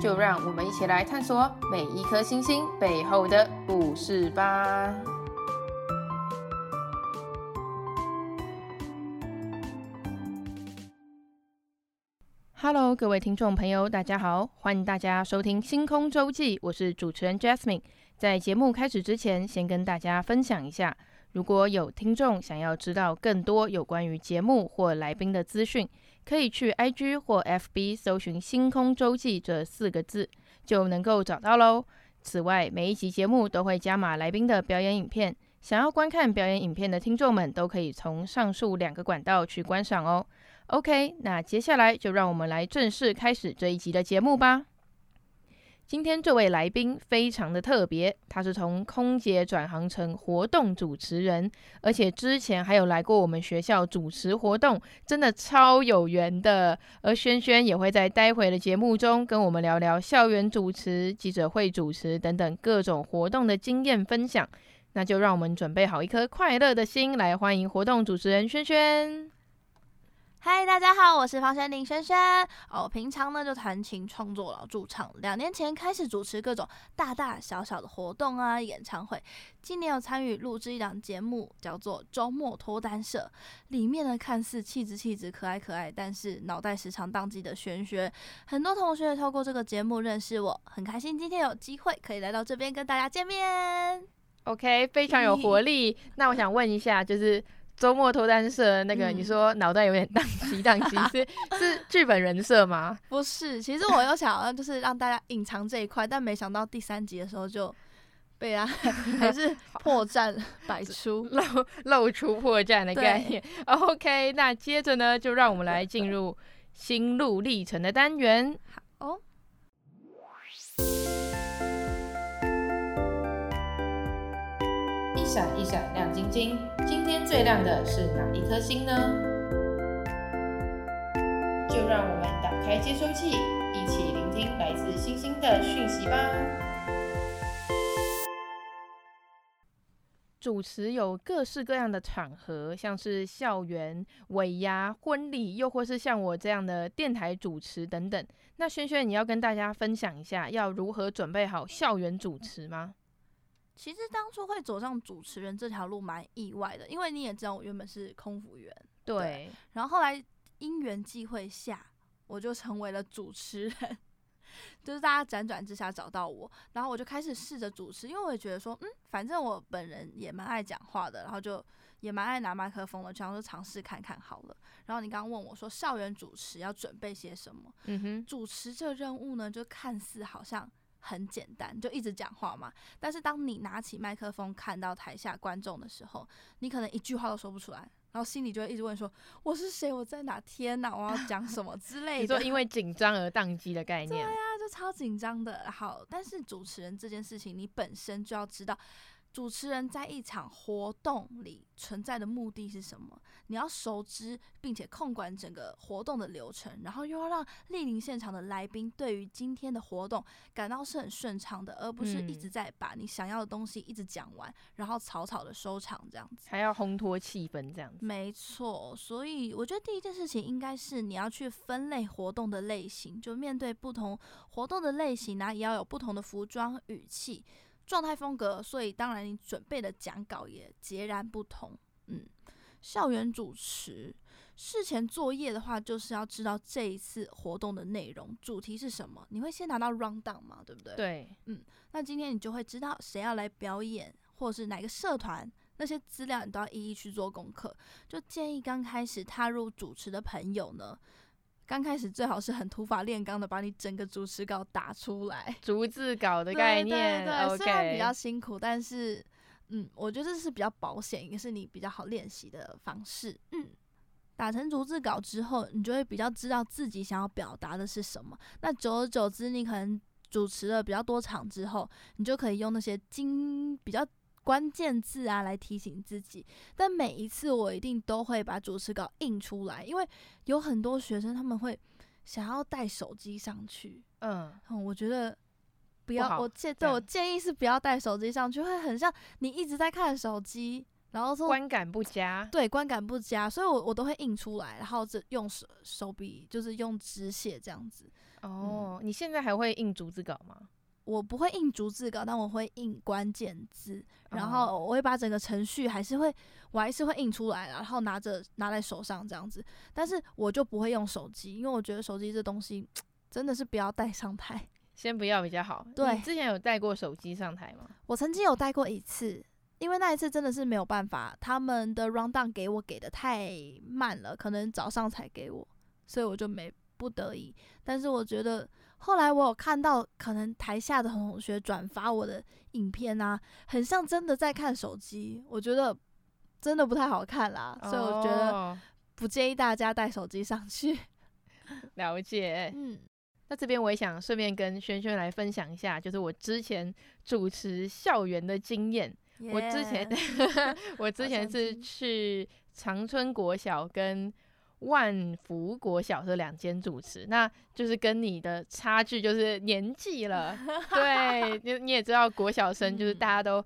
就让我们一起来探索每一颗星星背后的故事吧。Hello，各位听众朋友，大家好，欢迎大家收听《星空周记》，我是主持人 Jasmine。在节目开始之前，先跟大家分享一下，如果有听众想要知道更多有关于节目或来宾的资讯，可以去 IG 或 FB 搜寻“星空周记”这四个字，就能够找到喽。此外，每一集节目都会加码来宾的表演影片，想要观看表演影片的听众们都可以从上述两个管道去观赏哦。OK，那接下来就让我们来正式开始这一集的节目吧。今天这位来宾非常的特别，他是从空姐转行成活动主持人，而且之前还有来过我们学校主持活动，真的超有缘的。而轩轩也会在待会的节目中跟我们聊聊校园主持、记者会主持等等各种活动的经验分享。那就让我们准备好一颗快乐的心，来欢迎活动主持人轩轩。嗨，大家好，我是方轩林轩轩。哦，平常呢就弹琴创作老驻唱，两年前开始主持各种大大小小的活动啊，演唱会。今年有参与录制一档节目，叫做《周末脱单社》，里面呢看似气质气质、可爱可爱，但是脑袋时常宕机的轩轩。很多同学透过这个节目认识我，很开心今天有机会可以来到这边跟大家见面。OK，非常有活力。那我想问一下，就是。周末脱单社那个，嗯、你说脑袋有点宕机，宕机 是是剧本人设吗？不是，其实我又想要就是让大家隐藏这一块，但没想到第三集的时候就被啊 还是破绽百出，露露出破绽的概念。OK，那接着呢，就让我们来进入心路历程的单元。好哦。闪一闪亮晶晶，今天最亮的是哪一颗星呢？就让我们打开接收器，一起聆听来自星星的讯息吧。主持有各式各样的场合，像是校园、尾牙、婚礼，又或是像我这样的电台主持等等。那轩轩，你要跟大家分享一下，要如何准备好校园主持吗？其实当初会走上主持人这条路蛮意外的，因为你也知道我原本是空服员，对，对。然后后来因缘际会下，我就成为了主持人，就是大家辗转之下找到我，然后我就开始试着主持，因为我也觉得说，嗯，反正我本人也蛮爱讲话的，然后就也蛮爱拿麦克风的，就想说尝试看看好了。然后你刚刚问我说，校园主持要准备些什么？嗯哼，主持这任务呢，就看似好像。很简单，就一直讲话嘛。但是当你拿起麦克风，看到台下观众的时候，你可能一句话都说不出来，然后心里就会一直问说：“我是谁？我在哪？天哪！我要讲什么之类的。”你说因为紧张而宕机的概念？对呀、啊，就超紧张的。好，但是主持人这件事情，你本身就要知道。主持人在一场活动里存在的目的是什么？你要熟知并且控管整个活动的流程，然后又要让莅临现场的来宾对于今天的活动感到是很顺畅的，而不是一直在把你想要的东西一直讲完，然后草草的收场这样子，还要烘托气氛这样子。没错，所以我觉得第一件事情应该是你要去分类活动的类型，就面对不同活动的类型呢，也要有不同的服装语气。状态风格，所以当然你准备的讲稿也截然不同。嗯，校园主持事前作业的话，就是要知道这一次活动的内容主题是什么。你会先拿到 rundown 嘛，对不对？对，嗯，那今天你就会知道谁要来表演，或是哪个社团，那些资料你都要一一去做功课。就建议刚开始踏入主持的朋友呢。刚开始最好是很土法炼钢的把你整个主持稿打出来，逐字稿的概念，对对对，虽然比较辛苦，但是嗯，我觉得这是比较保险，也是你比较好练习的方式。嗯，打成逐字稿之后，你就会比较知道自己想要表达的是什么。那久而久之，你可能。主持了比较多场之后，你就可以用那些精比较关键字啊来提醒自己。但每一次我一定都会把主持稿印出来，因为有很多学生他们会想要带手机上去。嗯，嗯，我觉得不要，不我建对我建议是不要带手机上去，会很像你一直在看手机。然后说观感不佳，对，观感不佳，所以我我都会印出来，然后这用手手笔就是用纸写这样子。哦，嗯、你现在还会印逐字稿吗？我不会印逐字稿，但我会印关键字，然后我会把整个程序还是会，我还是会印出来，然后拿着拿在手上这样子。但是我就不会用手机，因为我觉得手机这东西真的是不要带上台，先不要比较好。对，你之前有带过手机上台吗？我曾经有带过一次。因为那一次真的是没有办法，他们的 rundown 给我给的太慢了，可能早上才给我，所以我就没不得已。但是我觉得后来我有看到，可能台下的同学转发我的影片啊，很像真的在看手机，我觉得真的不太好看啦。所以我觉得不建议大家带手机上去。了解，嗯，那这边我也想顺便跟轩轩来分享一下，就是我之前主持校园的经验。我之前，我之前是去长春国小跟万福国小这两间主持，那就是跟你的差距就是年纪了。对，你你也知道国小生就是大家都，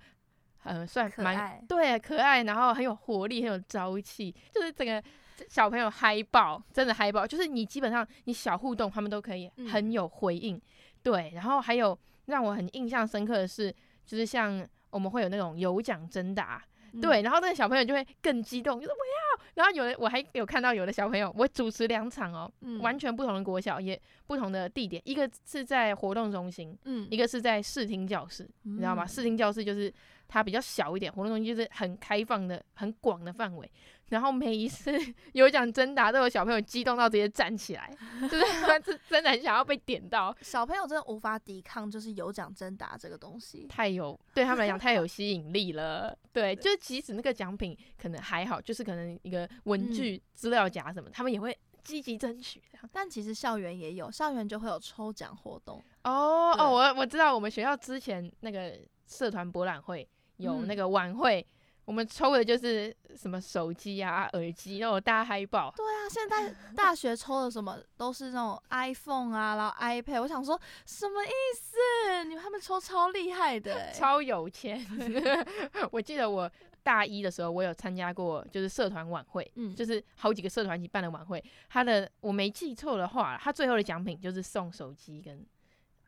嗯，算蛮对可爱，然后很有活力，很有朝气，就是整个小朋友嗨爆，真的嗨爆，就是你基本上你小互动，他们都可以很有回应。嗯、对，然后还有让我很印象深刻的是，就是像。我们会有那种有奖征答，嗯、对，然后那个小朋友就会更激动，就说我要。然后有的我还有看到有的小朋友，我主持两场哦，嗯、完全不同的国小，也不同的地点，一个是在活动中心，嗯，一个是在视听教室，嗯、你知道吗？视听教室就是它比较小一点，活动中心就是很开放的、很广的范围。然后每一次 有奖征答，都有小朋友激动到直接站起来，就是 他真的很想要被点到。小朋友真的无法抵抗，就是有奖征答这个东西，太有对他们来讲太有 吸引力了。对，就即使那个奖品可能还好，就是可能一个文具、资料夹什么，嗯、他们也会积极争取。但其实校园也有，校园就会有抽奖活动。哦哦，我我知道，我们学校之前那个社团博览会有那个晚会。嗯我们抽的就是什么手机啊、耳机，然后大嗨爆。对啊，现在大学抽的什么都是那种 iPhone 啊，然后 iPad。我想说，什么意思？你们他们抽超厉害的、欸，超有钱。我记得我大一的时候，我有参加过，就是社团晚会，嗯，就是好几个社团一起办的晚会。他的我没记错的话，他最后的奖品就是送手机跟。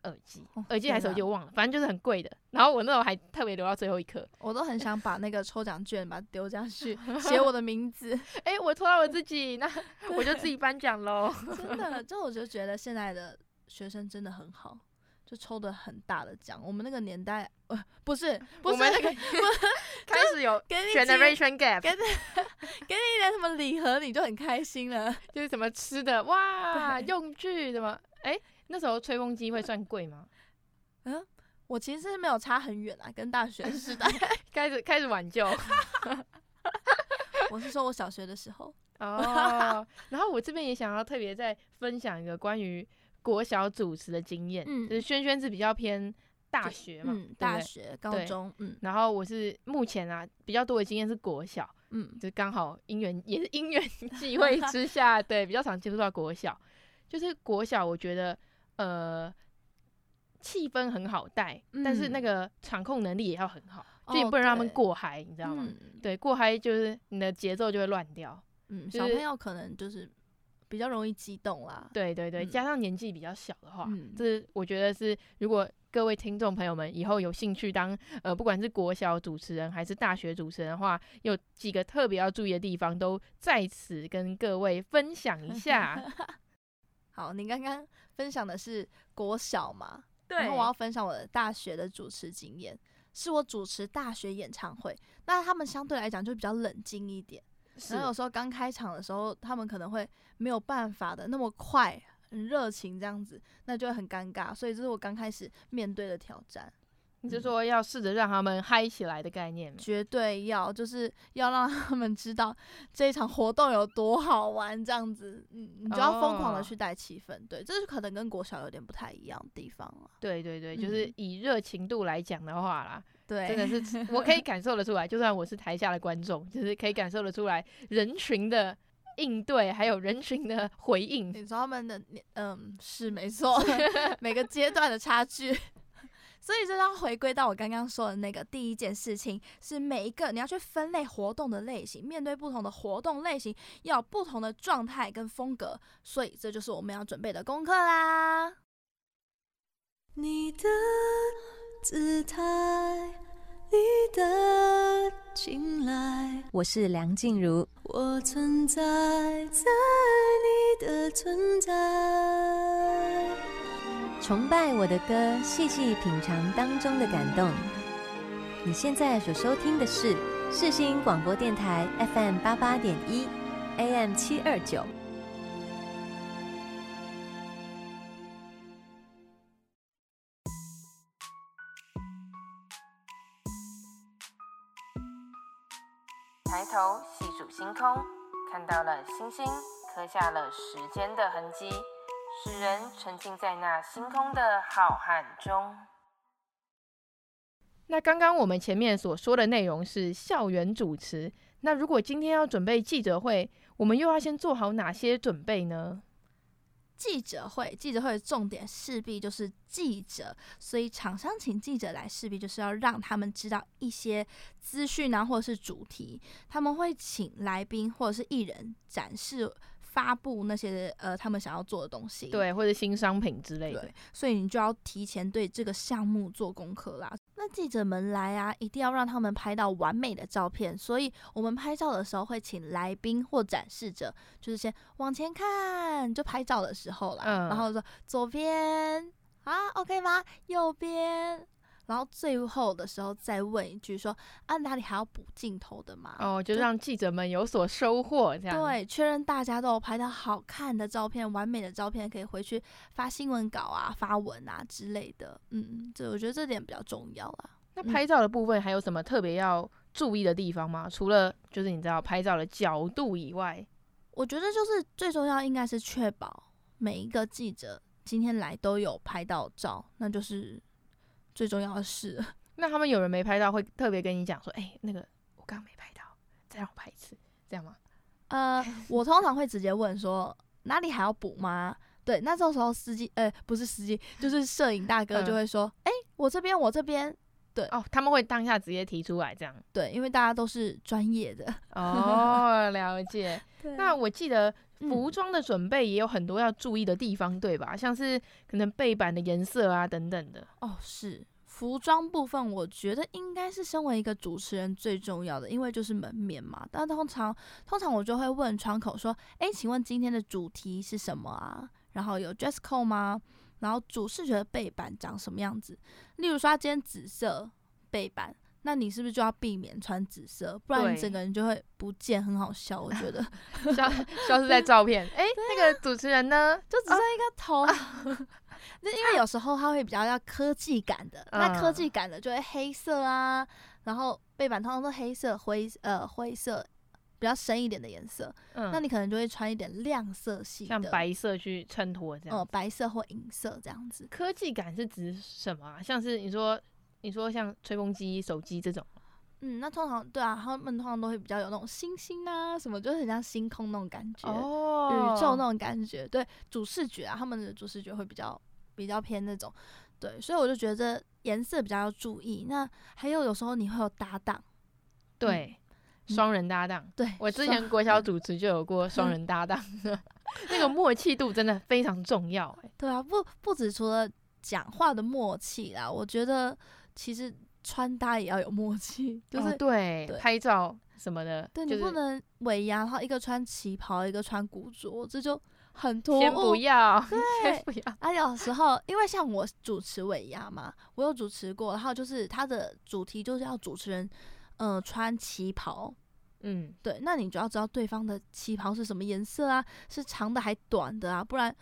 耳机，耳机还是手机我忘了，反正就是很贵的。然后我那时候还特别留到最后一刻，我都很想把那个抽奖券把它丢下去，写我的名字。哎、欸，我抽到我自己，那 我就自己颁奖喽。真的，就我就觉得现在的学生真的很好，就抽的很大的奖。我们那个年代，呃，不是，不是那个，开始有 generation gap，给你给你一点什么礼盒，你就很开心了，就是什么吃的，哇，用具什么，哎、欸。那时候吹风机会算贵吗？嗯，我其实是没有差很远啊，跟大学时代开始开始挽救。我是说我小学的时候哦，然后我这边也想要特别再分享一个关于国小主持的经验，嗯，就是轩轩是比较偏大学嘛，嗯，大学、高中，嗯，然后我是目前啊比较多的经验是国小，嗯，就刚好因缘也是因缘 际会之下，对，比较常接触到国小，就是国小，我觉得。呃，气氛很好带，嗯、但是那个场控能力也要很好，哦、就你不能让他们过嗨，对你知道吗？嗯、对，过嗨就是你的节奏就会乱掉。嗯，就是、小朋友可能就是比较容易激动啦。对对对，加上年纪比较小的话，嗯、这是我觉得是，如果各位听众朋友们以后有兴趣当呃，不管是国小主持人还是大学主持人的话，有几个特别要注意的地方，都在此跟各位分享一下。好，你刚刚分享的是国小嘛？对。然后我要分享我的大学的主持经验，是我主持大学演唱会。那他们相对来讲就比较冷静一点，是。然后有时候刚开场的时候，他们可能会没有办法的那么快，很热情这样子，那就会很尴尬。所以这是我刚开始面对的挑战。你是说要试着让他们嗨起来的概念？绝对要，就是要让他们知道这一场活动有多好玩，这样子，嗯，你就要疯狂的去带气氛。对，这是可能跟国小有点不太一样的地方了。对对对，就是以热情度来讲的话啦，对，真的是 我可以感受得出来，就算我是台下的观众，就是可以感受得出来人群的。应对还有人群的回应，你说他们的嗯是没错，每个阶段的差距，所以这要回归到我刚刚说的那个第一件事情，是每一个你要去分类活动的类型，面对不同的活动类型，要有不同的状态跟风格，所以这就是我们要准备的功课啦。你的姿态。你的青睐，我是梁静茹。我存在在你的存在，崇拜我的歌，细细品尝当中的感动。你现在所收听的是世新广播电台 FM 八八点一，AM 七二九。抬头细数星空，看到了星星，刻下了时间的痕迹，使人沉浸在那星空的浩瀚中。那刚刚我们前面所说的内容是校园主持，那如果今天要准备记者会，我们又要先做好哪些准备呢？记者会，记者会的重点势必就是记者，所以厂商请记者来，势必就是要让他们知道一些资讯啊，或者是主题，他们会请来宾或者是艺人展示。发布那些呃他们想要做的东西，对，或者新商品之类的，所以你就要提前对这个项目做功课啦。那记者们来啊，一定要让他们拍到完美的照片，所以我们拍照的时候会请来宾或展示者，就是先往前看，就拍照的时候啦，嗯、然后说左边啊，OK 吗？右边。然后最后的时候再问一句说，啊，哪里还要补镜头的吗？哦，就让记者们有所收获，这样。对，确认大家都有拍到好看的照片、完美的照片，可以回去发新闻稿啊、发文啊之类的。嗯，这我觉得这点比较重要啊。那拍照的部分还有什么特别要注意的地方吗？嗯、除了就是你知道拍照的角度以外，我觉得就是最重要应该是确保每一个记者今天来都有拍到照，那就是。最重要的是，那他们有人没拍到，会特别跟你讲说：“哎、欸，那个我刚刚没拍到，再让我拍一次，这样吗？”呃，我通常会直接问说：“哪里还要补吗？”对，那这时候司机，呃，不是司机，就是摄影大哥就会说：“哎、嗯欸，我这边，我这边。”对哦，他们会当下直接提出来这样。对，因为大家都是专业的。哦，了解。那我记得服装的准备也有很多要注意的地方，嗯、对吧？像是可能背板的颜色啊等等的。哦，是服装部分，我觉得应该是身为一个主持人最重要的，因为就是门面嘛。但通常，通常我就会问窗口说：“哎，请问今天的主题是什么啊？然后有 dress code 吗？”然后主视觉的背板长什么样子？例如说，今天紫色背板，那你是不是就要避免穿紫色？不然你整个人就会不见，很好笑。我觉得消消失在照片。哎，那个主持人呢？就只剩一个头。那、啊、因为有时候他会比较要科技感的，啊、那科技感的就会黑色啊，然后背板通常都黑色、灰呃灰色。比较深一点的颜色，嗯，那你可能就会穿一点亮色系的，像白色去衬托这样。哦，白色或银色这样子。科技感是指什么啊？像是你说，你说像吹风机、手机这种。嗯，那通常对啊，他们通常都会比较有那种星星啊什么，就是很像星空那种感觉，哦，宇宙那种感觉。对，主视觉啊，他们的主视觉会比较比较偏那种。对，所以我就觉得颜色比较要注意。那还有有时候你会有搭档，对。嗯双人搭档，对，我之前国小主持就有过双人搭档，那个默契度真的非常重要，欸。对啊，不不止除了讲话的默契啦，我觉得其实穿搭也要有默契，就是，哦，对，对拍照什么的，对，就是，你不能尾牙，然后一个穿旗袍，一个穿古着，这就很突兀。先不要，对，先不要。啊，有时候因为像我主持尾牙嘛，我有主持过，然后就是它的主题就是要主持人。嗯、呃，穿旗袍，嗯，对，那你就要知道对方的旗袍是什么颜色啊，是长的还短的啊，不然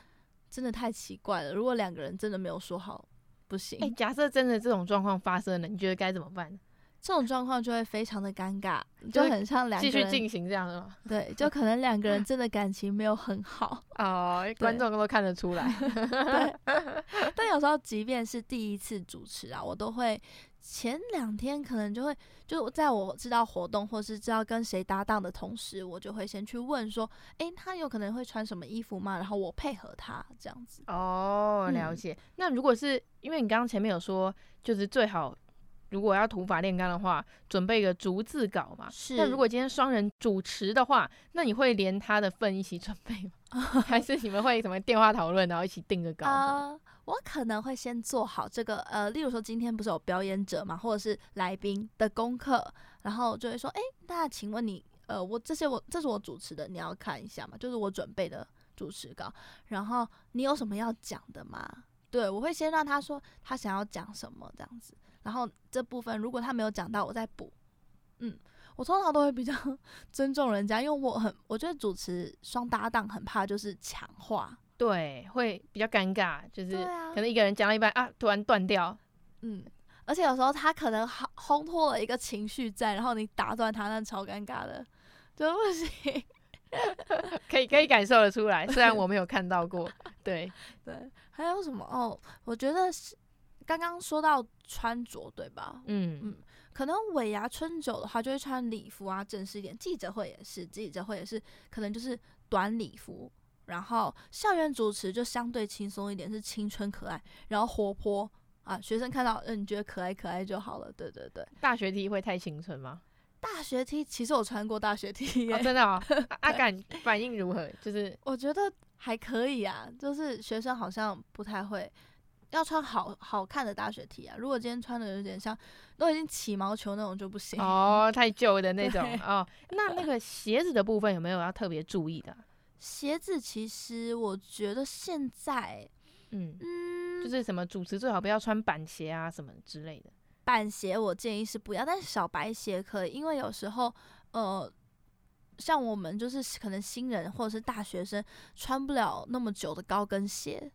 真的太奇怪了。如果两个人真的没有说好不行。假设真的这种状况发生了，你觉得该怎么办？这种状况就会非常的尴尬，就很像两个人继续进行这样的吗？对，就可能两个人 真的感情没有很好哦，观众都看得出来。对，但有时候即便是第一次主持啊，我都会前两天可能就会就在我知道活动或是知道跟谁搭档的同时，我就会先去问说，哎、欸，他有可能会穿什么衣服吗？然后我配合他这样子。哦，了解。嗯、那如果是因为你刚刚前面有说，就是最好。如果要土法炼钢的话，准备一个逐字稿嘛。是。那如果今天双人主持的话，那你会连他的份一起准备吗？还是你们会什么电话讨论，然后一起定个稿？呃，我可能会先做好这个，呃，例如说今天不是有表演者嘛，或者是来宾的功课，然后就会说，哎、欸，那请问你，呃，我这些我这是我主持的，你要看一下嘛，就是我准备的主持稿，然后你有什么要讲的吗？对，我会先让他说他想要讲什么这样子。然后这部分如果他没有讲到，我再补。嗯，我通常都会比较 尊重人家，因为我很我觉得主持双搭档很怕就是强化，对，会比较尴尬，就是可能一个人讲到一半啊，突然断掉。嗯，而且有时候他可能烘烘托了一个情绪在，然后你打断他，那超尴尬的，就不行。可以可以感受得出来，虽然我没有看到过。对对，还有什么哦？我觉得是。刚刚说到穿着对吧？嗯嗯，可能尾牙春酒的话就会穿礼服啊，正式一点。记者会也是，记者会也是，可能就是短礼服。然后校园主持就相对轻松一点，是青春可爱，然后活泼啊，学生看到嗯，你觉得可爱可爱就好了。对对对，大学 T 会太青春吗？大学 T 其实我穿过大学 T，欸哦，真的哦。阿感反应如何？就是我觉得还可以啊，就是学生好像不太会。要穿好好看的大学 T 啊！如果今天穿的有点像都已经起毛球那种就不行哦，太旧的那种哦。那那个鞋子的部分有没有要特别注意的？鞋子其实我觉得现在，嗯嗯，就是什么主持最好不要穿板鞋啊什么之类的。板鞋我建议是不要，但是小白鞋可以，因为有时候呃，像我们就是可能新人或者是大学生穿不了那么久的高跟鞋。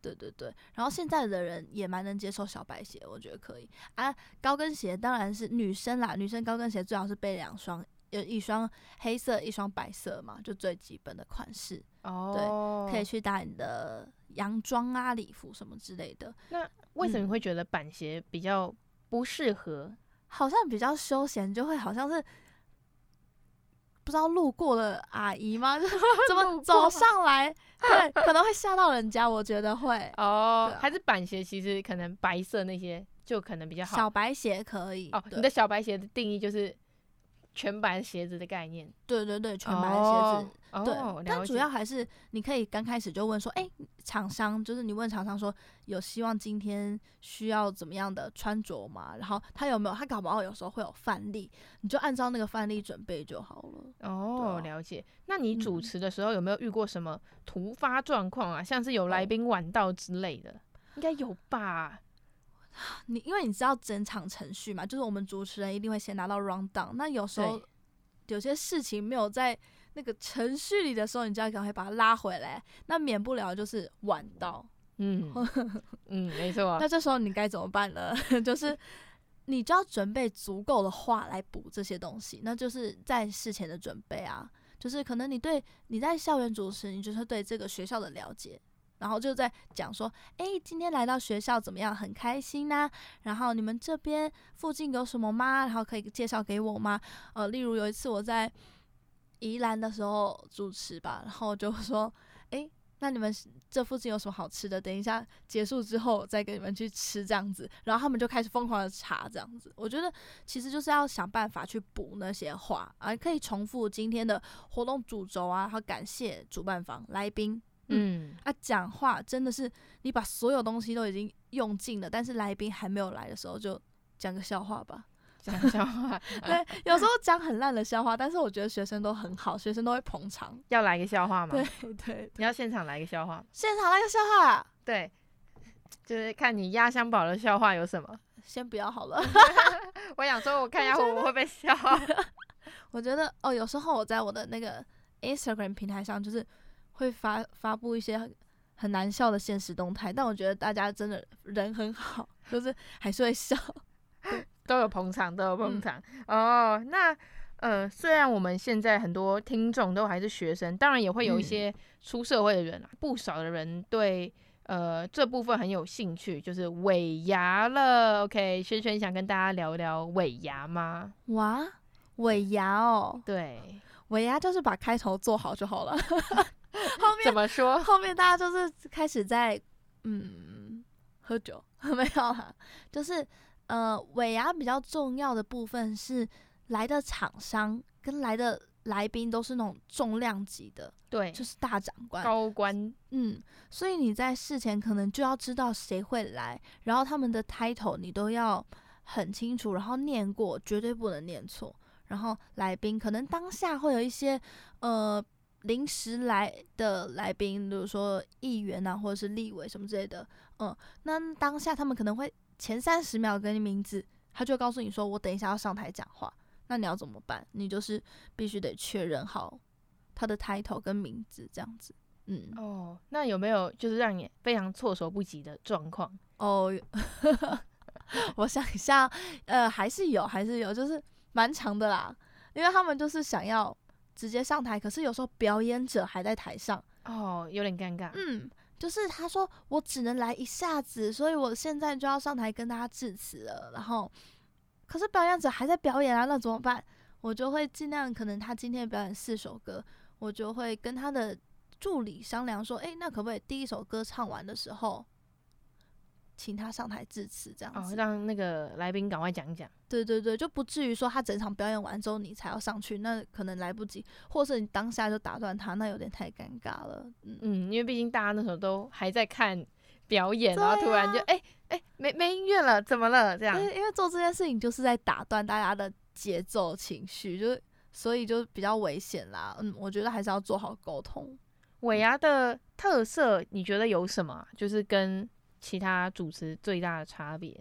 对对对，然后现在的人也蛮能接受小白鞋，我觉得可以啊。高跟鞋当然是女生啦，女生高跟鞋最好是备两双，有一双黑色，一双白色嘛，就最基本的款式。哦，对，可以去搭你的洋装啊、礼服什么之类的。那为什么你会觉得板鞋比较不适合？嗯，好像比较休闲，就会好像是。不知道路过的阿姨吗？怎么走上来？对，可能会吓到人家。我觉得会哦，还是板鞋，其实可能白色那些就可能比较好。小白鞋可以哦。你的小白鞋的定义就是全白鞋子的概念。对对对，全白鞋子。哦对，哦、但主要还是你可以刚开始就问说，哎、欸，厂商就是你问厂商说，有希望今天需要怎么样的穿着吗？然后他有没有？他搞不好有时候会有范例，你就按照那个范例准备就好了。哦，啊、了解。那你主持的时候有没有遇过什么突发状况啊？嗯、像是有来宾晚到之类的，哦、应该有吧？你因为你知道整场程序嘛，就是我们主持人一定会先拿到 round down，那有时候有些事情没有在。那个程序里的时候，你就要赶快把它拉回来，那免不了就是晚到。嗯 嗯，没错。那这时候你该怎么办呢？就是你就要准备足够的话来补这些东西，那就是在事前的准备啊。就是可能你对你在校园主持，你就是对这个学校的了解，然后就在讲说，哎，今天来到学校怎么样？很开心呐。然后你们这边附近有什么吗？然后可以介绍给我吗？呃，例如有一次我在。宜兰的时候主持吧，然后就说：“诶，那你们这附近有什么好吃的？等一下结束之后再跟你们去吃这样子。”然后他们就开始疯狂的查这样子。我觉得其实就是要想办法去补那些话啊，可以重复今天的活动主轴啊，然后感谢主办方来宾。嗯，嗯啊，讲话真的是你把所有东西都已经用尽了，但是来宾还没有来的时候，就讲个笑话吧。讲笑话，对，有时候讲很烂的笑话，但是我觉得学生都很好，学生都会捧场。要来个笑话吗？对对，对，你要现场来个笑话。现场来个笑话，对，就是看你压箱宝的笑话有什么。先不要好了 我想说，我看一下我会不会笑。我觉得哦，有时候我在我的那个 Instagram 平台上，就是会发发布一些很很难笑的现实动态，但我觉得大家真的人很好，就是还是会笑，都有捧场，都有捧场。嗯、哦，那呃，虽然我们现在很多听众都还是学生，当然也会有一些出社会的人啊，嗯、不少的人对呃这部分很有兴趣，就是尾牙了。OK，轩轩想跟大家聊聊尾牙吗？哇，尾牙哦，对，尾牙就是把开头做好就好了。后面怎么说？后面大家就是开始在嗯喝酒，没有啦，就是呃尾牙比较重要的部分是来的厂商跟来的来宾都是那种重量级的，对，就是大长官、高官，嗯，所以你在事前可能就要知道谁会来，然后他们的 title 你都要很清楚，然后念过，绝对不能念错。然后来宾可能当下会有一些呃。临时来的来宾，比如说议员啊，或者是立委什么之类的，嗯，那当下他们可能会前三十秒给你名字，他就告诉你说，我等一下要上台讲话，那你要怎么办？你就是必须得确认好他的 title 跟名字这样子，嗯，哦，那有没有就是让你非常措手不及的状况？哦，我想一下，呃，还是有，还是有，就是蛮长的啦，因为他们就是想要。直接上台，可是有时候表演者还在台上哦，有点尴尬。嗯，就是他说我只能来一下子，所以我现在就要上台跟大家致辞了。然后，可是表演者还在表演啊，那怎么办？我就会尽量，可能他今天表演四首歌，我就会跟他的助理商量说，诶，那可不可以第一首歌唱完的时候，请他上台致辞，这样子，哦，让那个来宾赶快讲讲。对对对，就不至于说他整场表演完之后你才要上去，那可能来不及，或是你当下就打断他，那有点太尴尬了。嗯，嗯，因为毕竟大家那时候都还在看表演，啊、然后突然就哎哎、欸欸、没没音乐了，怎么了？这样，因为做这件事情就是在打断大家的节奏情绪，就所以就比较危险啦。嗯，我觉得还是要做好沟通。尾牙的特色你觉得有什么？就是跟其他主持最大的差别，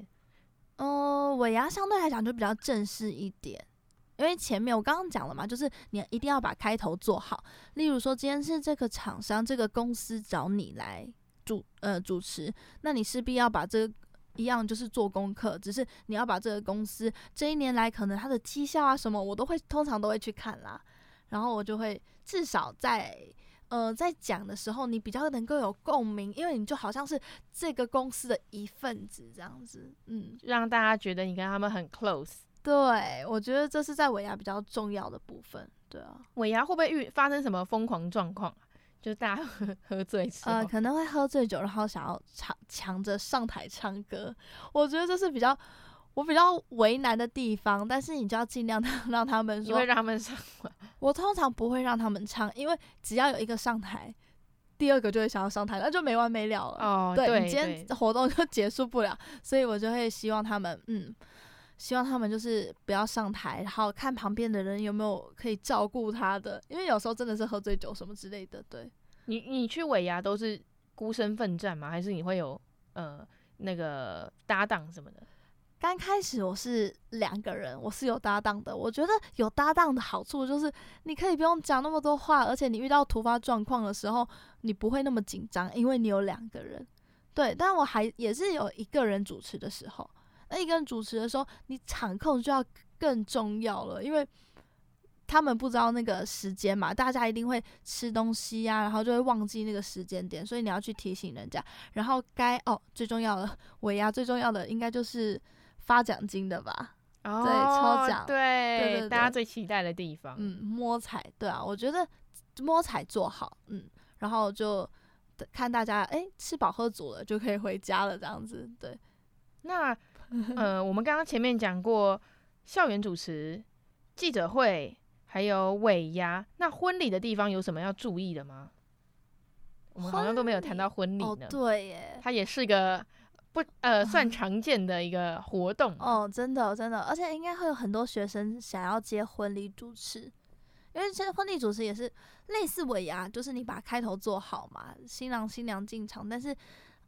嗯，尾牙相对来讲就比较正式一点，因为前面我刚刚讲了嘛，就是你一定要把开头做好。例如说，今天是这个厂商、这个公司找你来主呃主持，那你势必要把这个一样就是做功课，只是你要把这个公司这一年来可能它的绩效啊什么，我都会通常都会去看啦，然后我就会至少在。呃，在讲的时候，你比较能够有共鸣，因为你就好像是这个公司的一份子这样子，嗯，让大家觉得你跟他们很 close。对，我觉得这是在尾牙比较重要的部分。对啊，尾牙会不会遇发生什么疯狂状况？就是大家 喝喝醉，呃，可能会喝醉酒，然后想要抢抢着上台唱歌。我觉得这是比较。我比较为难的地方，但是你就要尽量的 让他们说，你会让他们上吗？我通常不会让他们唱，因为只要有一个上台，第二个就会想要上台，那就没完没了了。哦，对，对，你今天活动就结束不了，所以我就会希望他们，嗯，希望他们就是不要上台，然后看旁边的人有没有可以照顾他的，因为有时候真的是喝醉酒什么之类的。对，你你去尾牙都是孤身奋战吗？还是你会有呃那个搭档什么的？刚开始我是两个人，我是有搭档的。我觉得有搭档的好处就是，你可以不用讲那么多话，而且你遇到突发状况的时候，你不会那么紧张，因为你有两个人。对，但我还也是有一个人主持的时候。那一个人主持的时候，你场控就要更重要了，因为他们不知道那个时间嘛，大家一定会吃东西呀、然后就会忘记那个时间点，所以你要去提醒人家。然后该哦，最重要的尾牙最重要的应该就是。发奖金的吧，哦、对，抽奖，对，对，对，对，大家最期待的地方，嗯，摸彩，对啊，我觉得摸彩做好，嗯，然后就看大家，哎，吃饱喝足了就可以回家了，这样子，对。那，呃，我们刚刚前面讲过校园主持、记者会，还有尾牙，那婚礼的地方有什么要注意的吗？我们好像都没有谈到婚礼呢，哦，对耶，它也是个。不，呃，算 常见的一个活动哦，真的真的，而且应该会有很多学生想要接婚礼主持，因为其实婚礼主持也是类似尾牙，就是你把开头做好嘛，新郎新娘进场，但是，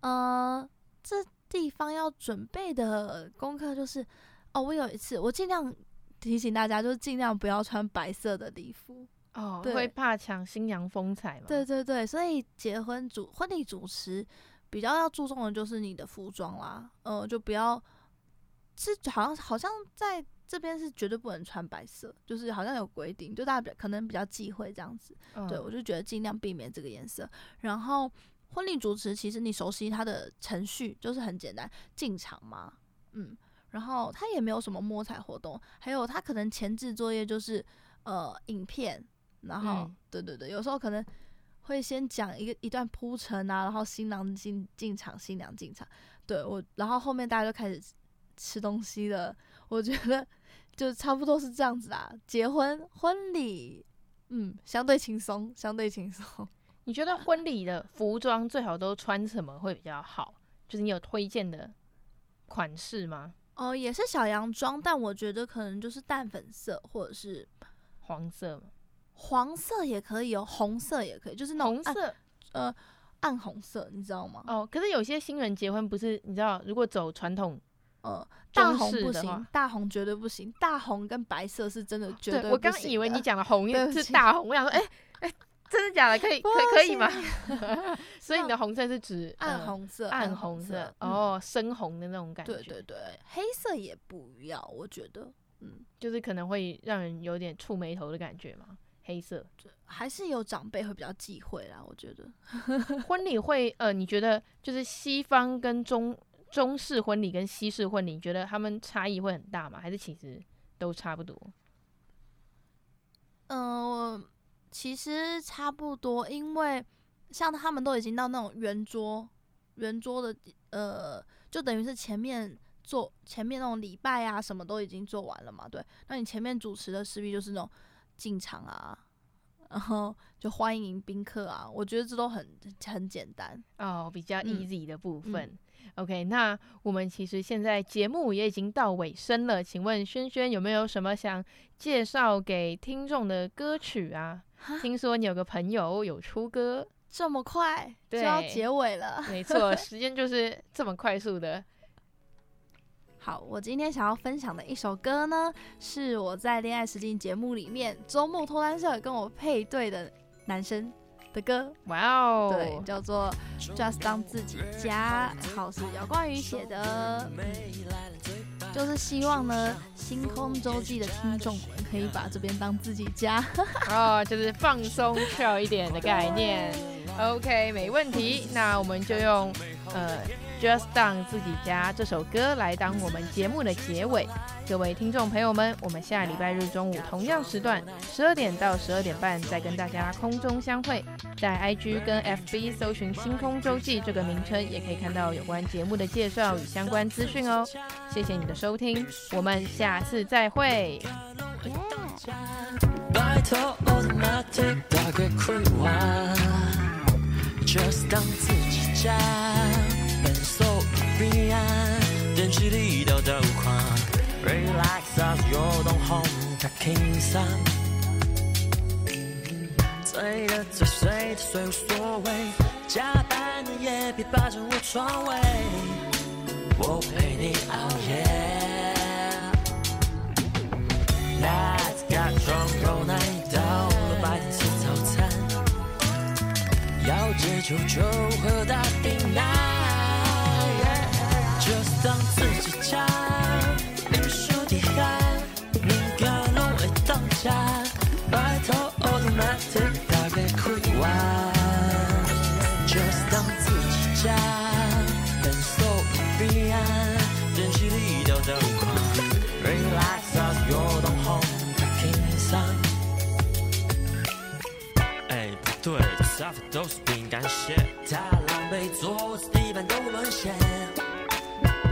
呃，这地方要准备的功课就是，哦，我有一次我尽量提醒大家，就是尽量不要穿白色的礼服，哦，对会怕抢新娘风采嘛？对对对，所以结婚主婚礼主持比较要注重的就是你的服装啦，呃，就不要是好像好像在这边是绝对不能穿白色，就是好像有规定，就大家比可能比较忌讳这样子。嗯、对，我就觉得尽量避免这个颜色。然后婚礼主持其实你熟悉他的程序，就是很简单，进场嘛，嗯，然后他也没有什么摸彩活动，还有他可能前置作业就是呃影片。然后，嗯、对对对，有时候可能会先讲一个一段铺陈啊，然后新郎进进场，新娘进场，对我，然后后面大家就开始吃东西了。我觉得就差不多是这样子啦。结婚婚礼，嗯，相对轻松，相对轻松。你觉得婚礼的服装最好都穿什么会比较好？就是你有推荐的款式吗？哦，也是小洋装，但我觉得可能就是淡粉色或者是黄色。黄色也可以哦，红色也可以，就是那种红色，呃，暗红色，你知道吗？哦，可是有些新人结婚不是，你知道，如果走传统，呃，大红不行，大红绝对不行，大红跟白色是真的绝对不行的。对，我刚以为你讲的红是大红，我想说，哎、欸、哎、欸，真的假的？可以可可以吗？所以你的红色是指暗红色，呃、暗红色，红色哦，深红的那种感觉。对对对，黑色也不要，我觉得，嗯，就是可能会让人有点触眉头的感觉嘛。黑色，还是有长辈会比较忌讳啦。我觉得 婚礼会，呃，你觉得就是西方跟中中式婚礼跟西式婚礼，你觉得他们差异会很大吗？还是其实都差不多？嗯、呃，其实差不多，因为像他们都已经到那种圆桌，圆桌的，呃，就等于是前面做前面那种礼拜啊，什么都已经做完了嘛。对，那你前面主持的势必就是那种。进场啊，然后就欢迎宾客啊，我觉得这都很很简单哦，比较 easy 的部分。嗯、OK，那我们其实现在节目也已经到尾声了，请问轩轩有没有什么想介绍给听众的歌曲啊？听说你有个朋友有出歌，这么快就要结尾了？没错，时间就是这么快速的。好，我今天想要分享的一首歌呢，是我在恋爱实境节目里面周末脱单社跟我配对的男生的歌。哇哦，对，叫做 Just 当自己家，好，是姚冠宇写的，就是希望呢，星空周记的听众们可以把这边当自己家，哦，就是放松 chill 一点的概念。OK，没问题，那我们就用呃。Just down 自己家这首歌来当我们节目的结尾，各位听众朋友们，我们下礼拜日中午同样时段，十二点到十二点半再跟大家空中相会，在 IG 跟 FB 搜寻“星空周记”这个名称，也可以看到有关节目的介绍与相关资讯哦。谢谢你的收听，我们下次再会。彼岸，电视里兜兜看，Relax 啊，有东红，他轻松。醉的醉，睡的睡无所谓，加班的也别霸占我床位，我陪你熬夜。Let's get drunk all night，到了白天吃早餐，要戒酒就喝大冰奶。沙发都是饼干屑，太狼狈，桌子地板都沦陷。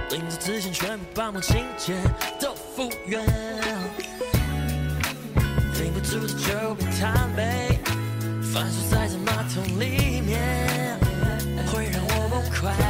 临走之前全部帮忙清洁，都复原。顶不住的就别贪杯，反手塞在马桶里面，会让我崩溃。